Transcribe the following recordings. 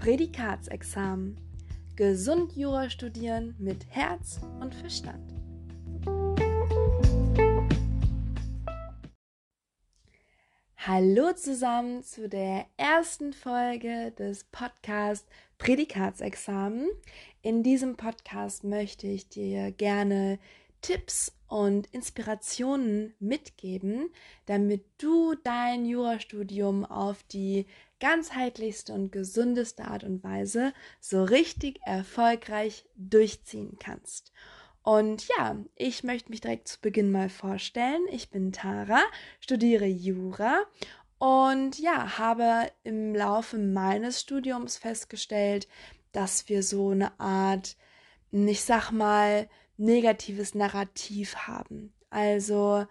Prädikatsexamen. Gesund Jura studieren mit Herz und Verstand. Hallo zusammen zu der ersten Folge des Podcasts Prädikatsexamen. In diesem Podcast möchte ich dir gerne Tipps und Inspirationen mitgeben, damit du dein Jurastudium auf die ganzheitlichste und gesundeste Art und Weise so richtig erfolgreich durchziehen kannst. Und ja, ich möchte mich direkt zu Beginn mal vorstellen. Ich bin Tara, studiere Jura und ja, habe im Laufe meines Studiums festgestellt, dass wir so eine Art, ich sag mal, negatives Narrativ haben. Also,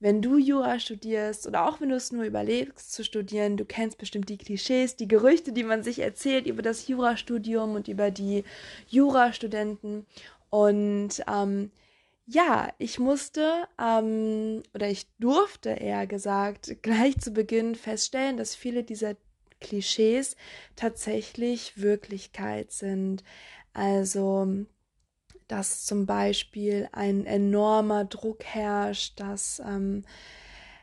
wenn du Jura studierst oder auch wenn du es nur überlegst zu studieren, du kennst bestimmt die Klischees, die Gerüchte, die man sich erzählt über das Jurastudium und über die Jurastudenten. Und ähm, ja, ich musste ähm, oder ich durfte eher gesagt gleich zu Beginn feststellen, dass viele dieser Klischees tatsächlich Wirklichkeit sind. Also dass zum Beispiel ein enormer Druck herrscht, dass ähm,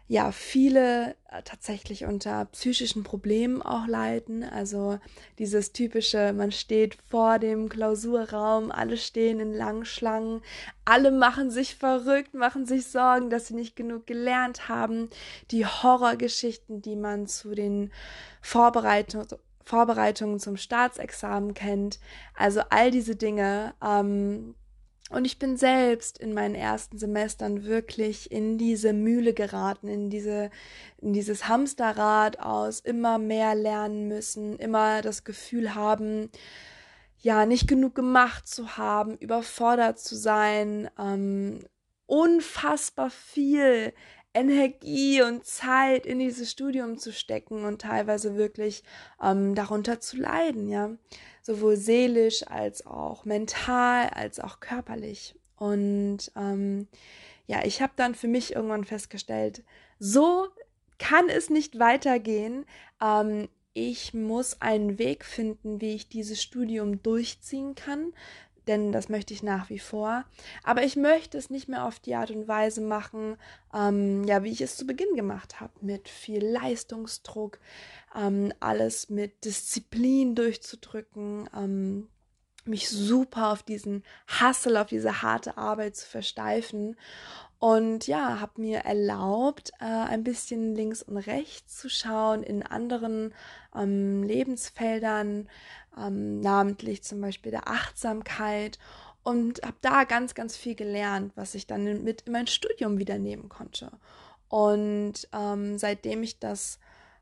ja viele äh, tatsächlich unter psychischen Problemen auch leiden. Also dieses typische, man steht vor dem Klausurraum, alle stehen in langen Schlangen, alle machen sich verrückt, machen sich Sorgen, dass sie nicht genug gelernt haben. Die Horrorgeschichten, die man zu den Vorbereitungen Vorbereitungen zum Staatsexamen kennt. Also all diese Dinge. Ähm, und ich bin selbst in meinen ersten Semestern wirklich in diese Mühle geraten, in diese, in dieses Hamsterrad aus immer mehr lernen müssen, immer das Gefühl haben, ja, nicht genug gemacht zu haben, überfordert zu sein, ähm, unfassbar viel Energie und Zeit in dieses Studium zu stecken und teilweise wirklich ähm, darunter zu leiden, ja. Sowohl seelisch als auch mental, als auch körperlich. Und ähm, ja, ich habe dann für mich irgendwann festgestellt, so kann es nicht weitergehen. Ähm, ich muss einen Weg finden, wie ich dieses Studium durchziehen kann, denn das möchte ich nach wie vor. Aber ich möchte es nicht mehr auf die Art und Weise machen, ähm, ja, wie ich es zu Beginn gemacht habe, mit viel Leistungsdruck, ähm, alles mit Disziplin durchzudrücken, ähm, mich super auf diesen Hustle, auf diese harte Arbeit zu versteifen. Und ja, habe mir erlaubt, äh, ein bisschen links und rechts zu schauen in anderen ähm, Lebensfeldern, ähm, namentlich zum Beispiel der Achtsamkeit und habe da ganz, ganz viel gelernt, was ich dann mit in mein Studium wieder nehmen konnte. Und ähm, seitdem ich das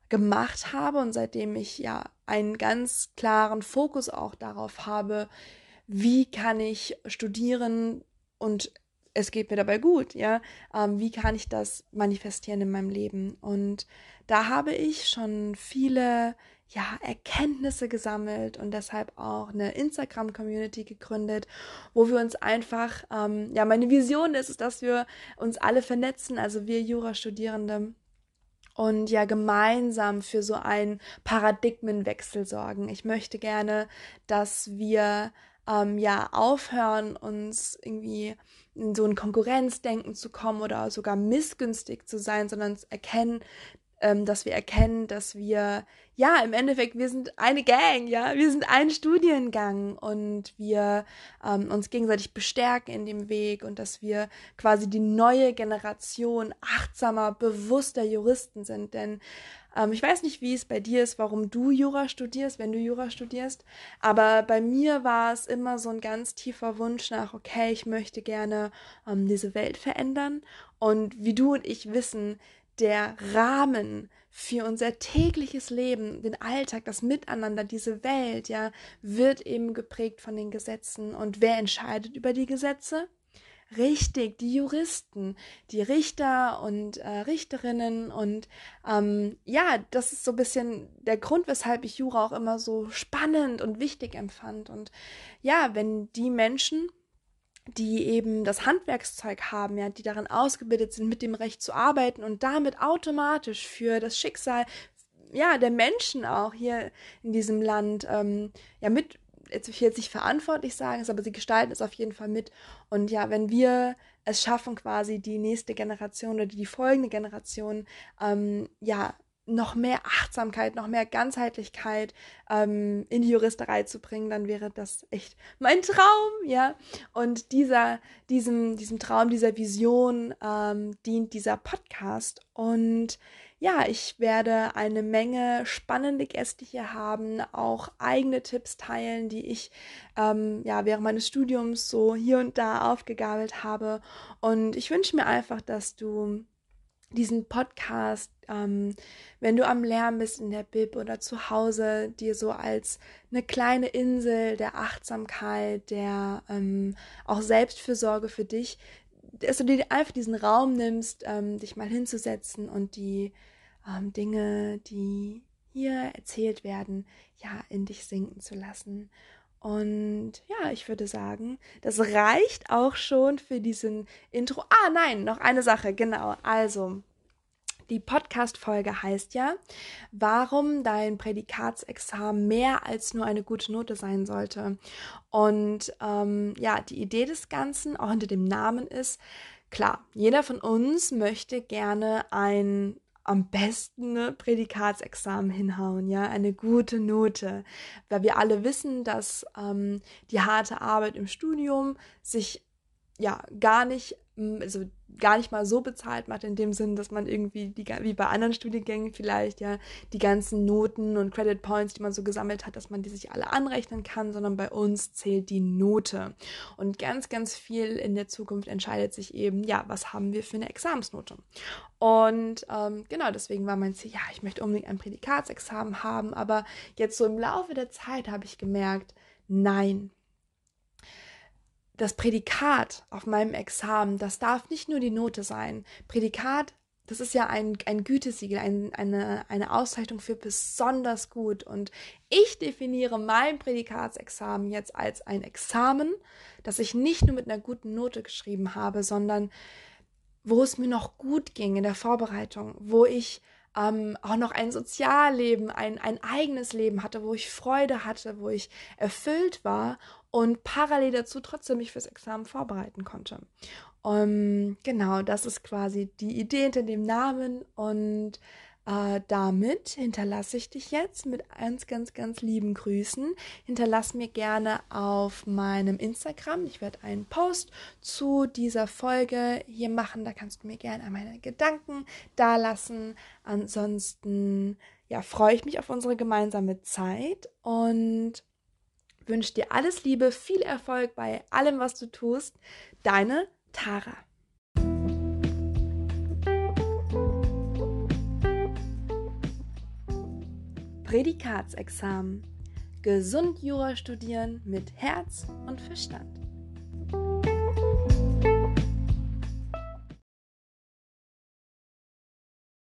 gemacht habe und seitdem ich ja einen ganz klaren Fokus auch darauf habe, wie kann ich studieren und es geht mir dabei gut, ja, ähm, wie kann ich das manifestieren in meinem Leben? Und da habe ich schon viele ja, Erkenntnisse gesammelt und deshalb auch eine Instagram-Community gegründet, wo wir uns einfach, ähm, ja, meine Vision ist es, dass wir uns alle vernetzen, also wir Jurastudierende und ja gemeinsam für so einen Paradigmenwechsel sorgen. Ich möchte gerne, dass wir ähm, ja aufhören, uns irgendwie in so ein Konkurrenzdenken zu kommen oder sogar missgünstig zu sein, sondern erkennen, ähm, dass wir erkennen, dass wir, ja, im Endeffekt, wir sind eine Gang, ja, wir sind ein Studiengang und wir ähm, uns gegenseitig bestärken in dem Weg und dass wir quasi die neue Generation achtsamer, bewusster Juristen sind. Denn ähm, ich weiß nicht, wie es bei dir ist, warum du Jura studierst, wenn du Jura studierst, aber bei mir war es immer so ein ganz tiefer Wunsch nach, okay, ich möchte gerne ähm, diese Welt verändern. Und wie du und ich wissen, der Rahmen für unser tägliches Leben, den Alltag, das Miteinander, diese Welt, ja, wird eben geprägt von den Gesetzen. Und wer entscheidet über die Gesetze? Richtig, die Juristen, die Richter und äh, Richterinnen und ähm, ja, das ist so ein bisschen der Grund, weshalb ich Jura auch immer so spannend und wichtig empfand. Und ja, wenn die Menschen, die eben das Handwerkszeug haben, ja, die darin ausgebildet sind, mit dem Recht zu arbeiten und damit automatisch für das Schicksal ja, der Menschen auch hier in diesem Land ähm, ja mit jetzt ich jetzt nicht verantwortlich sagen, aber sie gestalten es auf jeden Fall mit. Und ja, wenn wir es schaffen, quasi die nächste Generation oder die folgende Generation ähm, ja noch mehr Achtsamkeit, noch mehr Ganzheitlichkeit ähm, in die Juristerei zu bringen, dann wäre das echt mein Traum, ja. Und dieser, diesem, diesem Traum, dieser Vision ähm, dient dieser Podcast. Und ja, ich werde eine Menge spannende Gäste hier haben, auch eigene Tipps teilen, die ich ähm, ja während meines Studiums so hier und da aufgegabelt habe. Und ich wünsche mir einfach, dass du diesen Podcast, ähm, wenn du am Lernen bist in der Bib oder zu Hause, dir so als eine kleine Insel der Achtsamkeit, der ähm, auch Selbstfürsorge für dich, dass du dir einfach diesen Raum nimmst, ähm, dich mal hinzusetzen und die ähm, Dinge, die hier erzählt werden, ja, in dich sinken zu lassen. Und ja, ich würde sagen, das reicht auch schon für diesen Intro. Ah, nein, noch eine Sache, genau. Also, die Podcast-Folge heißt ja, warum dein Prädikatsexamen mehr als nur eine gute Note sein sollte. Und ähm, ja, die Idee des Ganzen, auch hinter dem Namen ist, klar, jeder von uns möchte gerne ein am besten ne, Prädikatsexamen hinhauen, ja, eine gute Note, weil wir alle wissen, dass ähm, die harte Arbeit im Studium sich ja gar nicht also gar nicht mal so bezahlt macht, in dem Sinn, dass man irgendwie, die, wie bei anderen Studiengängen vielleicht, ja, die ganzen Noten und Credit Points, die man so gesammelt hat, dass man die sich alle anrechnen kann, sondern bei uns zählt die Note. Und ganz, ganz viel in der Zukunft entscheidet sich eben, ja, was haben wir für eine Examensnote. Und ähm, genau deswegen war mein Ziel, ja, ich möchte unbedingt ein Prädikatsexamen haben, aber jetzt so im Laufe der Zeit habe ich gemerkt, nein, das Prädikat auf meinem Examen, das darf nicht nur die Note sein. Prädikat, das ist ja ein, ein Gütesiegel, ein, eine, eine Auszeichnung für besonders gut. Und ich definiere mein Prädikatsexamen jetzt als ein Examen, das ich nicht nur mit einer guten Note geschrieben habe, sondern wo es mir noch gut ging in der Vorbereitung, wo ich ähm, auch noch ein Sozialleben, ein, ein eigenes Leben hatte, wo ich Freude hatte, wo ich erfüllt war und parallel dazu trotzdem mich fürs Examen vorbereiten konnte. Um, genau, das ist quasi die Idee hinter dem Namen und äh, damit hinterlasse ich dich jetzt mit ganz, ganz, ganz lieben Grüßen. Hinterlass mir gerne auf meinem Instagram. Ich werde einen Post zu dieser Folge hier machen. Da kannst du mir gerne meine Gedanken dalassen. Ansonsten ja, freue ich mich auf unsere gemeinsame Zeit und wünsche dir alles Liebe, viel Erfolg bei allem, was du tust. Deine Tara. Prädikatsexamen. Gesund Jura studieren mit Herz und Verstand.